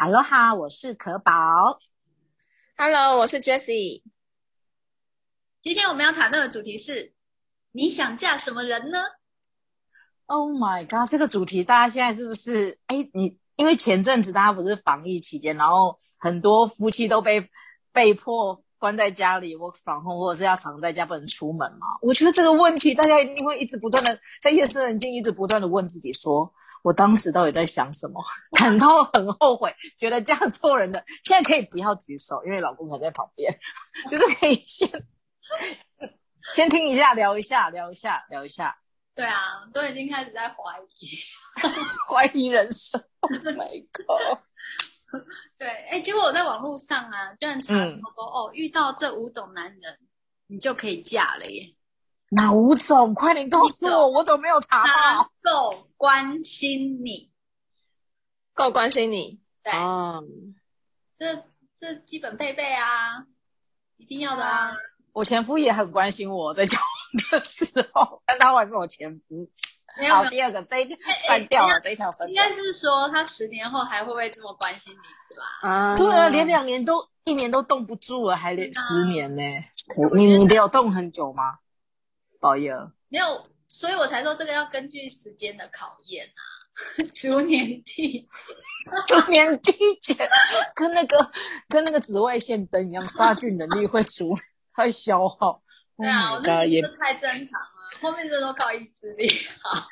哈喽哈，我是可宝。Hello，我是 Jessie。今天我们要谈论的主题是：你想嫁什么人呢？Oh my god，这个主题大家现在是不是？哎，你因为前阵子大家不是防疫期间，然后很多夫妻都被被迫。关在家里，work from home，或者是要常在家不能出门嘛？我觉得这个问题，大家一定会一直不断的在夜深人静，一直不断的问自己说：说我当时到底在想什么？感到很后悔，觉得嫁错人的。现在可以不要举手，因为老公还在旁边，就是可以先先听一下，聊一下，聊一下，聊一下。对啊，都已经开始在怀疑，怀疑人生。Oh my god！对，哎，结果我在网络上啊，就很常说、嗯、哦，遇到这五种男人，你就可以嫁了耶。哪五种？快点告诉我，我怎么没有查到？够关心你，够关心你。对，嗯、这这基本配备啊，一定要的啊。我前夫也很关心我在交往的时候，但他还是我前夫。没有，好，第二个这一条删掉了，欸、这一条删掉。应该是说他十年后还会不会这么关心你，是吧？啊，对啊，连两年都一年都冻不住了，还连十年呢？你你得有冻很久吗？宝仪儿，没有，所以我才说这个要根据时间的考验啊，逐年递减，逐年递减，跟那个跟那个紫外线灯一样，杀菌能力会逐 会消耗。对啊，我觉得也太正常了。后面这都靠意志力，啊，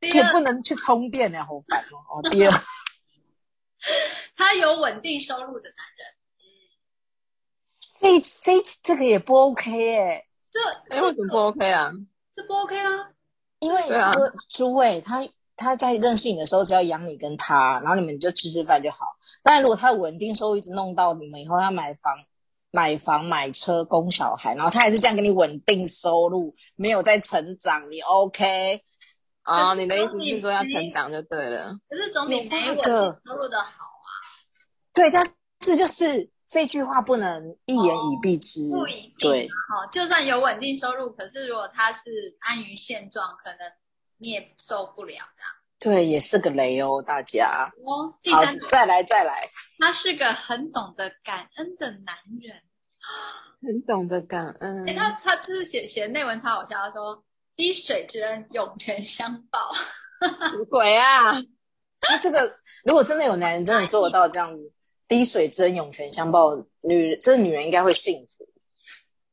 也不能去充电呢，好烦哦。哦，第二，他有稳定收入的男人，这这这个也不 OK 哎，这哎为什么不 OK 啊？这不 OK 啊？因为诸位他他在认识你的时候，只要养你跟他，然后你们就吃吃饭就好。但如果他稳定收入一直弄到你们以后要买房。买房买车供小孩，然后他还是这样给你稳定收入，没有在成长，你 OK？啊、哦，你的意思是说要成长就对了。可是总比没稳定收入的好啊。对，但是就是这句话不能一言以蔽之。哦、不一定。对，好，就算有稳定收入，可是如果他是安于现状，可能你也受不了的。对，也是个雷哦，大家。哦，第三个，再来再来。他是个很懂得感恩的男人，很懂得感恩。哎，他他就是写写内文超好笑，他说“滴水之恩，涌泉相报”。鬼啊？那这个如果真的有男人真的做得到这样子，“滴水之恩，涌泉相报”，女这女人应该会幸福。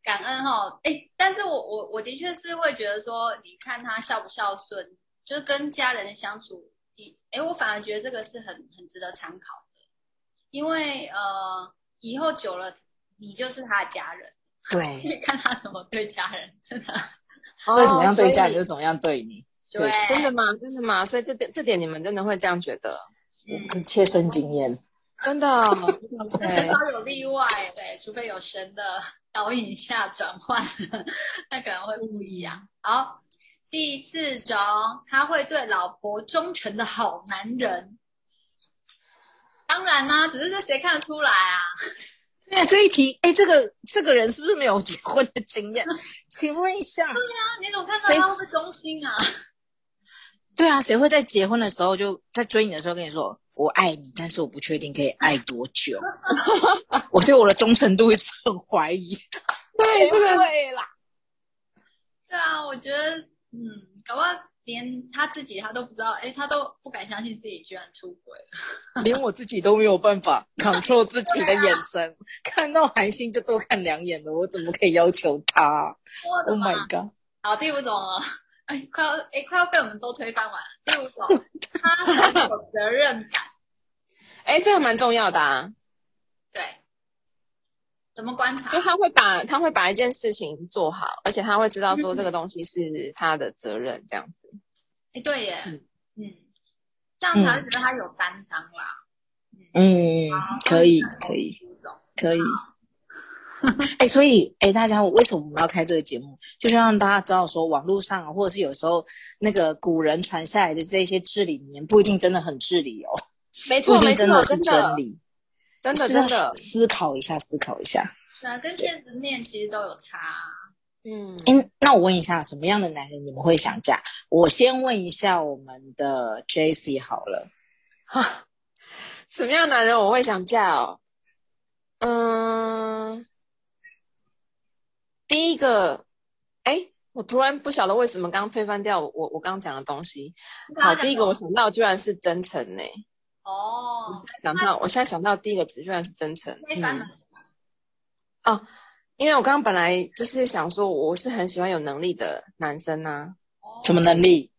感恩哈，哎，但是我我我的确是会觉得说，你看他孝不孝顺。就是跟家人相处，哎，我反而觉得这个是很很值得参考的，因为呃，以后久了，你就是他的家人，对，看他怎么对家人，真的，他会怎么样对家人，就怎么样对你，对，对真的吗？真的吗？所以这点这点你们真的会这样觉得？嗯，切身经验，真的，很少有例外，对，除非有神的导引下转换，那可能会不一样。好。第四种，他会对老婆忠诚的好男人。当然啦、啊，只是这谁看得出来啊？对啊，这一题，哎，这个这个人是不是没有结婚的经验？请问一下。对啊，你怎么看到他会忠心啊？对啊，谁会在结婚的时候就在追你的时候跟你说“我爱你”，但是我不确定可以爱多久。我对我的忠诚度一直很怀疑。对，这个对啦。对啊，我觉得。嗯，搞不好连他自己他都不知道，哎，他都不敢相信自己居然出轨了，连我自己都没有办法 control 自己的眼神，啊、看到韩信就多看两眼的，我怎么可以要求他？Oh my god！好，第五种了，哎，快要哎快要被我们都推翻完了。第五种，他很有责任感，哎，这个蛮重要的啊。对。怎么观察？就他会把他会把一件事情做好，而且他会知道说这个东西是他的责任，这样子。哎、嗯，对耶，嗯，嗯，这样才会觉得他有担当啦。嗯，可以，可以，可以。哎，所以，哎，大家，为什么我们要开这个节目？就是让大家知道说，网络上或者是有时候那个古人传下来的这些至理名言，不一定真的很至理哦。没错，没错，真的是真理。真的真的，思考一下，思考一下。对啊，跟现实面其实都有差。嗯，哎，那我问一下，什么样的男人你们会想嫁？我先问一下我们的 JC 好了。哈，什么样的男人我会想嫁哦？嗯，第一个，哎，我突然不晓得为什么刚刚推翻掉我我刚刚讲的东西。好，第一个我想到居然是真诚呢。哦，想到我现在想到第一个词居然是真诚。推翻了什么？哦。因为我刚刚本来就是想说，我是很喜欢有能力的男生呐、啊。什么能力？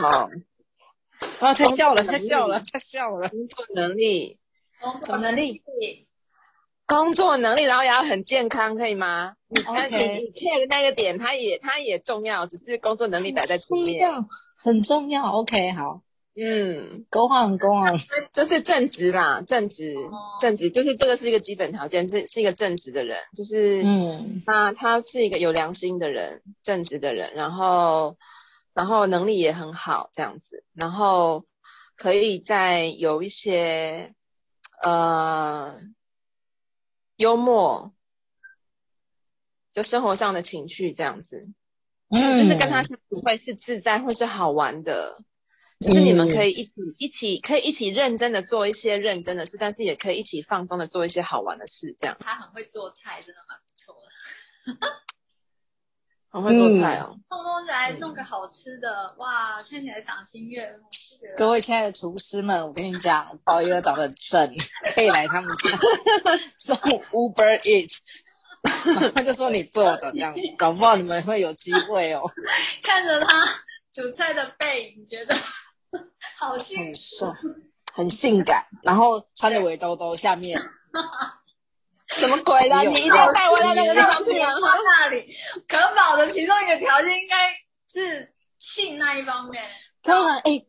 好，啊，他笑了，他笑了，他笑了。工作能力？什么能力？工作能力，然后也要很健康，可以吗？你.你你 care 的那个点，他也他也重要，只是工作能力摆在前面。重要，很重要。OK，好。嗯，Go on，Go on，就是正直啦，正直，正直，就是这个是一个基本条件，这是一个正直的人，就是，嗯，他他是一个有良心的人，正直的人，然后，然后能力也很好，这样子，然后可以在有一些，呃，幽默，就生活上的情趣这样子，嗯，就是跟他相处会是自在，会是好玩的。就是你们可以一起、嗯、一起可以一起认真的做一些认真的事，但是也可以一起放松的做一些好玩的事，这样。他很会做菜，真的蛮不错的。很会做菜哦，弄弄起来弄个好吃的，嗯、哇，看起来赏心悦目。各位亲爱的厨师们，我跟你讲，宝仪儿长得正，可以来他们家 送 Uber Eat，他就说你做的这样子，搞不好你们会有机会哦。看着他煮菜的背影，觉得。好性很帅，很性感，然后穿着围兜兜，下面 什么鬼啦？你一定要带我到那个地方去啊！那里可保的其中一个条件应该是性那一方面。当然，哎，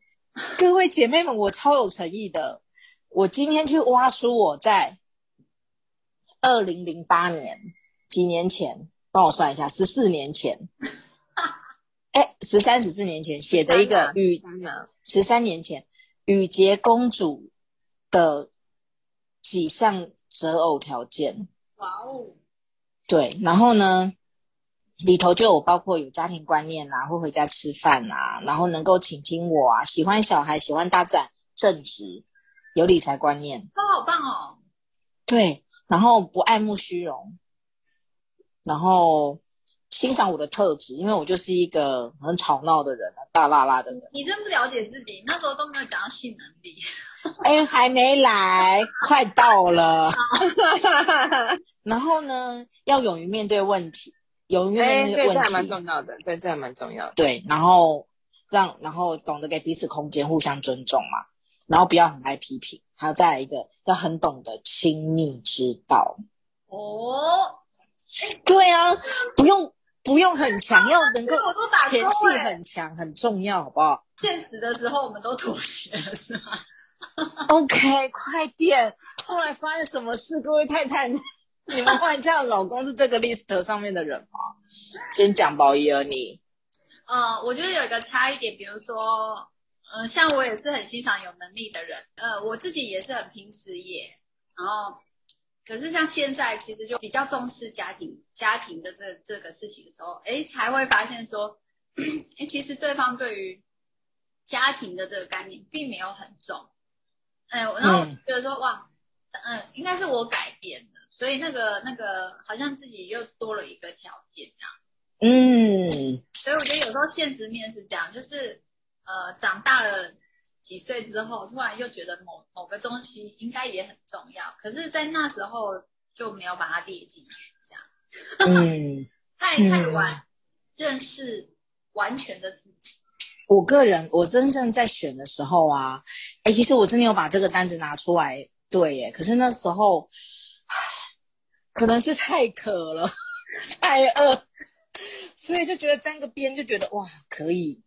各位姐妹们，我超有诚意的。我今天去挖出我在二零零八年几年前，帮我算一下，十四年前。哎，十三十四年前写的一个与十三年前雨洁公主的几项择偶条件。哇哦！对，然后呢，里头就有包括有家庭观念啊，会回家吃饭啊，然后能够倾听我啊，喜欢小孩，喜欢大自然，正直，有理财观念。都好棒哦！对，然后不爱慕虚荣，然后。欣赏我的特质，因为我就是一个很吵闹的人，大啦啦的人。你真不了解自己，那时候都没有讲到性能力。哎，还没来，快到了。然后呢，要勇于面对问题，勇于面对问题，这还蛮重要的。对，这还蛮重要的。对，然后让，然后懂得给彼此空间，互相尊重嘛。然后不要很爱批评，还有再来一个，要很懂得亲密之道。哦，对啊，不用。不用很强，要能够前戏很强，很重要，好不好？现实的时候我们都妥协了，是吗？OK，快点！后来发生什么事？各位太太，你们换这样的老公是这个 list 上面的人吗？先讲宝仪儿你。呃，我觉得有一个差一点，比如说，嗯、呃，像我也是很欣赏有能力的人，呃，我自己也是很拼事业，然后。可是像现在，其实就比较重视家庭家庭的这这个事情的时候，哎，才会发现说，哎，其实对方对于家庭的这个概念并没有很重，哎，然后我觉得说，哇，嗯，应该是我改变的，所以那个那个好像自己又多了一个条件这样子，嗯，所以我觉得有时候现实面是这样，就是呃，长大了。几岁之后，突然又觉得某某个东西应该也很重要，可是，在那时候就没有把它列进去，这样。嗯，太太晚认识完全的自己。我个人，我真正在选的时候啊，哎，其实我真的有把这个单子拿出来，对耶。可是那时候，可能是太渴了，太饿，所以就觉得沾个边就觉得哇，可以。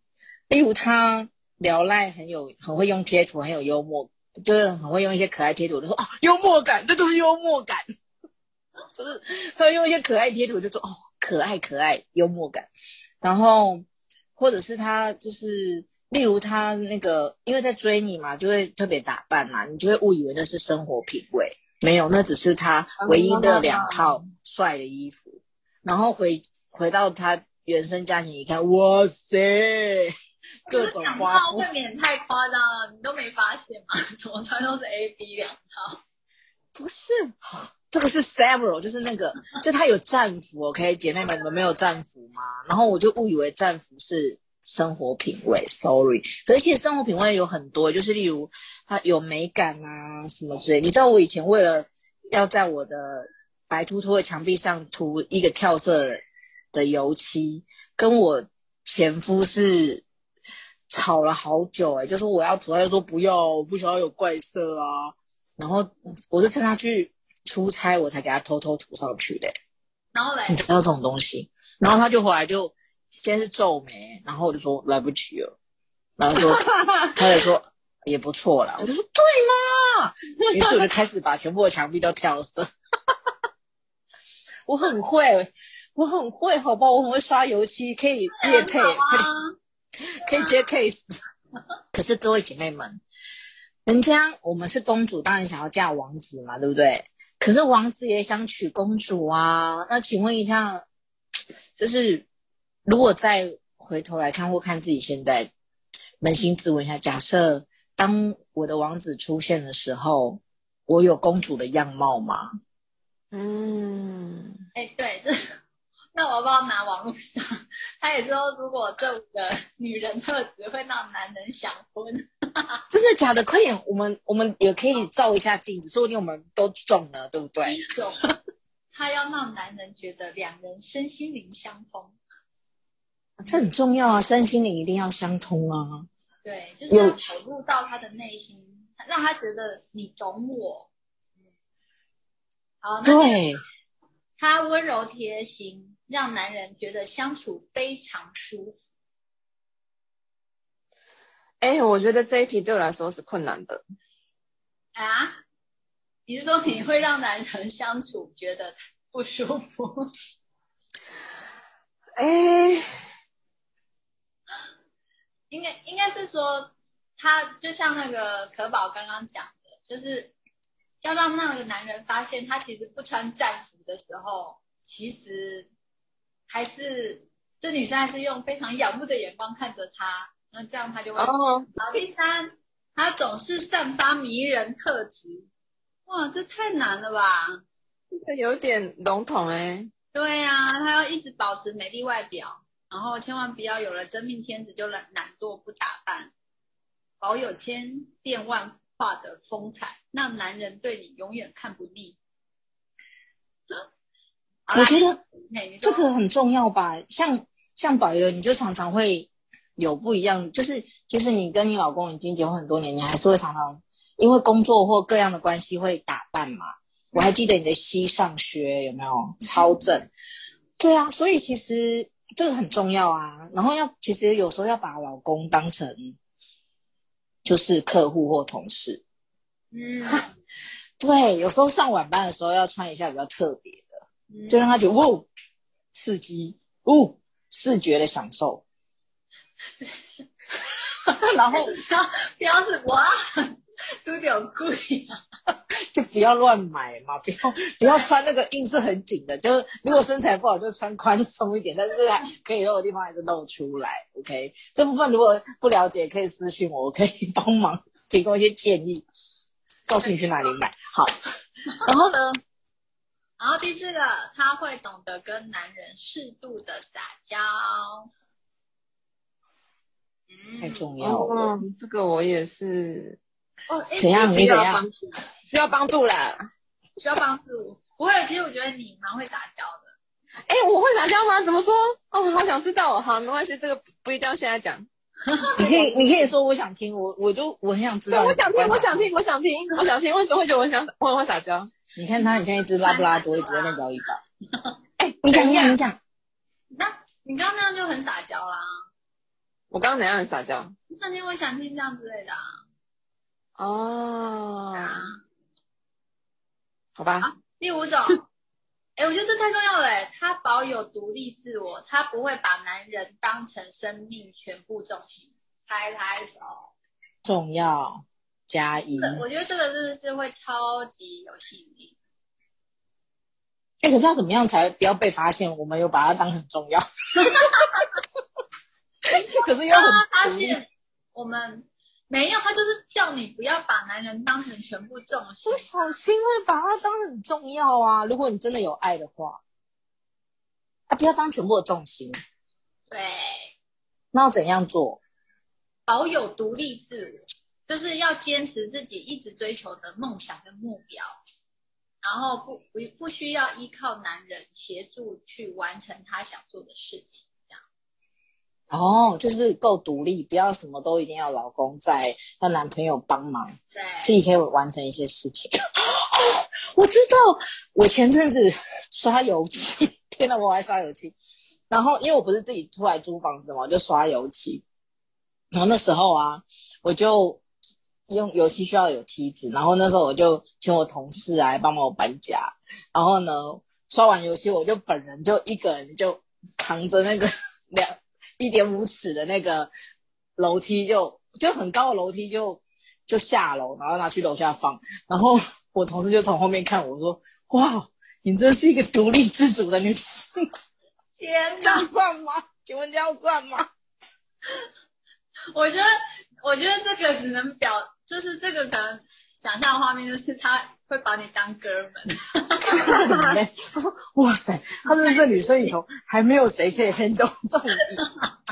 例如他。聊赖很有很会用贴图，很有幽默，就是很会用一些可爱贴图，就说哦，幽默感，这就是幽默感，就是他用一些可爱贴图，就说哦，可爱可爱幽默感，然后或者是他就是例如他那个，因为在追你嘛，就会特别打扮嘛，你就会误以为那是生活品味，没有，那只是他唯一的两套帅的衣服，然后回回到他原生家庭一看，哇塞，各种花布，未免太夸张了，你都没发现吗？怎么穿都是 A B 两套？不是，这个是 several，就是那个，就他有战服，OK，姐妹们，你们没有战服吗？然后我就误以为战服是生活品味，sorry，可是其实生活品味有很多，就是例如它有美感啊什么之类。你知道我以前为了要在我的白秃秃的墙壁上涂一个跳色的油漆，跟我前夫是吵了好久诶、欸、就说我要涂，他就说不要，我不想要有怪色啊。然后我是趁他去出差，我才给他偷偷涂上去的。然后嘞，你知道这种东西，然后他就回来就。先是皱眉，然后我就说来不及了，然后就 他就说也不错啦，我就说对嘛，于是我就开始把全部的墙壁都跳色，我很会，我很会，好吧，我很会刷油漆，可以业配，可以 可以接 case，可是各位姐妹们，人家我们是公主，当然想要嫁王子嘛，对不对？可是王子也想娶公主啊，那请问一下，就是。如果再回头来看或看自己现在，扪心自问一下，假设当我的王子出现的时候，我有公主的样貌吗？嗯，哎，对，这那我要不要拿网络上？他也说，如果这五个女人特质会让男人想婚，真的假的？快点，我们我们也可以照一下镜子，说不定我们都中了，对不对？中。他要让男人觉得两人身心灵相通。这很重要啊，身心灵一定要相通啊。对，就是要投入到他的内心，让他觉得你懂我。好，对，他温柔贴心，让男人觉得相处非常舒服。哎，我觉得这一题对我来说是困难的。啊？你是说你会让男人相处觉得不舒服？哎。应该应该是说，他就像那个可宝刚刚讲的，就是要让那个男人发现，他其实不穿战服的时候，其实还是这女生还是用非常仰慕的眼光看着他，那这样他就会。哦。好，第三，他总是散发迷人特质。哇，这太难了吧？这个有点笼统哎。对呀，他要一直保持美丽外表。然后千万不要有了真命天子就懒懒惰不打扮，保有千变万化的风采，让男人对你永远看不腻。我觉得这个很重要吧，像像宝儿，你就常常会有不一样，就是其实你跟你老公已经结婚很多年，你还是会常常因为工作或各样的关系会打扮嘛。我还记得你的膝上靴有没有超正？对啊，所以其实。这个很重要啊，然后要其实有时候要把老公当成就是客户或同事，嗯，对，有时候上晚班的时候要穿一下比较特别就让他觉得哦刺激哦视觉的享受，然后不要是哇都有贵啊。就不要乱买嘛，不要不要穿那个硬是很紧的，就是如果身材不好就穿宽松一点，但是可以露的地方还是露出来。OK，这部分如果不了解可以私信我，我可以帮忙提供一些建议，告诉你去哪里买。好，然后呢？然后第四个，他会懂得跟男人适度的撒娇，太重要了。嗯，这个我也是。哦，怎样？你怎样？需要帮助啦，需要帮助。不会，其实我觉得你蛮会撒娇的。哎，我会撒娇吗？怎么说？哦，好想知道。好，没关系，这个不一定要现在讲。你可以，你可以说我想听，我我就我很想知道。我想听，我想听，我想听，我想听。为什么会觉得我想我很会撒娇？你看他，很像一只拉布拉多，一直在那摇尾巴。哎，你讲，你讲，你讲。那你刚刚那样就很撒娇啦。我刚刚哪样很撒娇？我想听，我想听这样之类的啊。哦，好吧。啊、第五种，哎，我觉得这太重要了。他保有独立自我，他不会把男人当成生命全部重心。拍拍手，重要加一。我觉得这个真的是会超级有吸引力。哎，可是要怎么样才不要被发现？我们有把它当很重要。可是又很发现我们没有，他就是叫你不要把男人当成全部重心。不小心会把他当很重要啊！如果你真的有爱的话，啊，不要当全部的重心。对，那要怎样做？保有独立自我，就是要坚持自己一直追求的梦想跟目标，然后不不不需要依靠男人协助去完成他想做的事情，这样。哦，就是够独立，不要什么都一定要老公在，要男朋友帮忙，对，自己可以完成一些事情。我知道，我前阵子刷油漆，天哪，我还刷油漆。然后，因为我不是自己出来租房子嘛，我就刷油漆。然后那时候啊，我就用油漆需要有梯子，然后那时候我就请我同事来帮忙我搬家。然后呢，刷完油漆，我就本人就一个人就扛着那个 两一点五尺的那个楼梯就，就就很高的楼梯就就下楼，然后拿去楼下放。然后我同事就从后面看我说：“哇，你真是一个独立自主的女性。”天哪，这样算吗？请问这样算吗？我觉得，我觉得这个只能表，就是这个可能想象的画面就是他会把你当哥们。他说：“哇塞，他是这女生里头还没有谁可以 handle 这种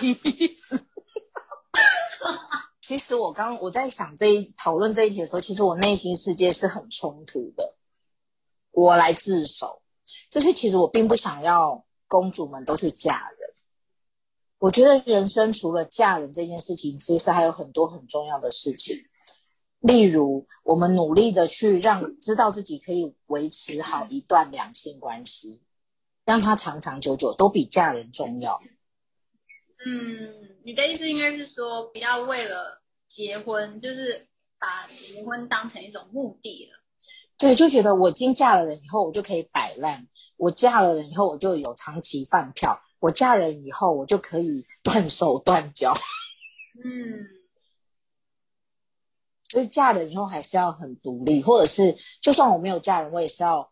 意思。”其实我刚我在想这一讨论这一题的时候，其实我内心世界是很冲突的。我来自首，就是其实我并不想要公主们都去嫁人。我觉得人生除了嫁人这件事情，其实还有很多很重要的事情。例如，我们努力的去让知道自己可以维持好一段两性关系，让它长长久久，都比嫁人重要。嗯，你的意思应该是说，不要为了结婚，就是把结婚当成一种目的了。对，就觉得我已经嫁了人以后，我就可以摆烂；我嫁了人以后，我就有长期饭票。我嫁人以后，我就可以 断手断脚。嗯，就是嫁人以后还是要很独立，或者是就算我没有嫁人，我也是要，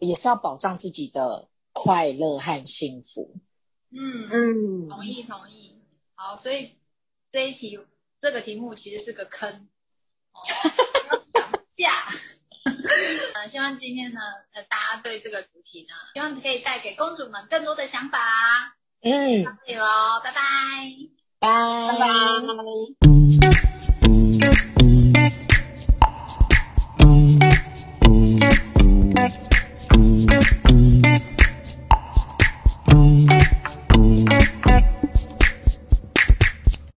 也是要保障自己的快乐和幸福。嗯嗯，同意同意。好，所以这一题这个题目其实是个坑。哦，要想嫁。呃，希望今天呢，呃，大家对这个主题呢，希望可以带给公主们更多的想法。嗯，到这里喽，拜拜，拜拜拜。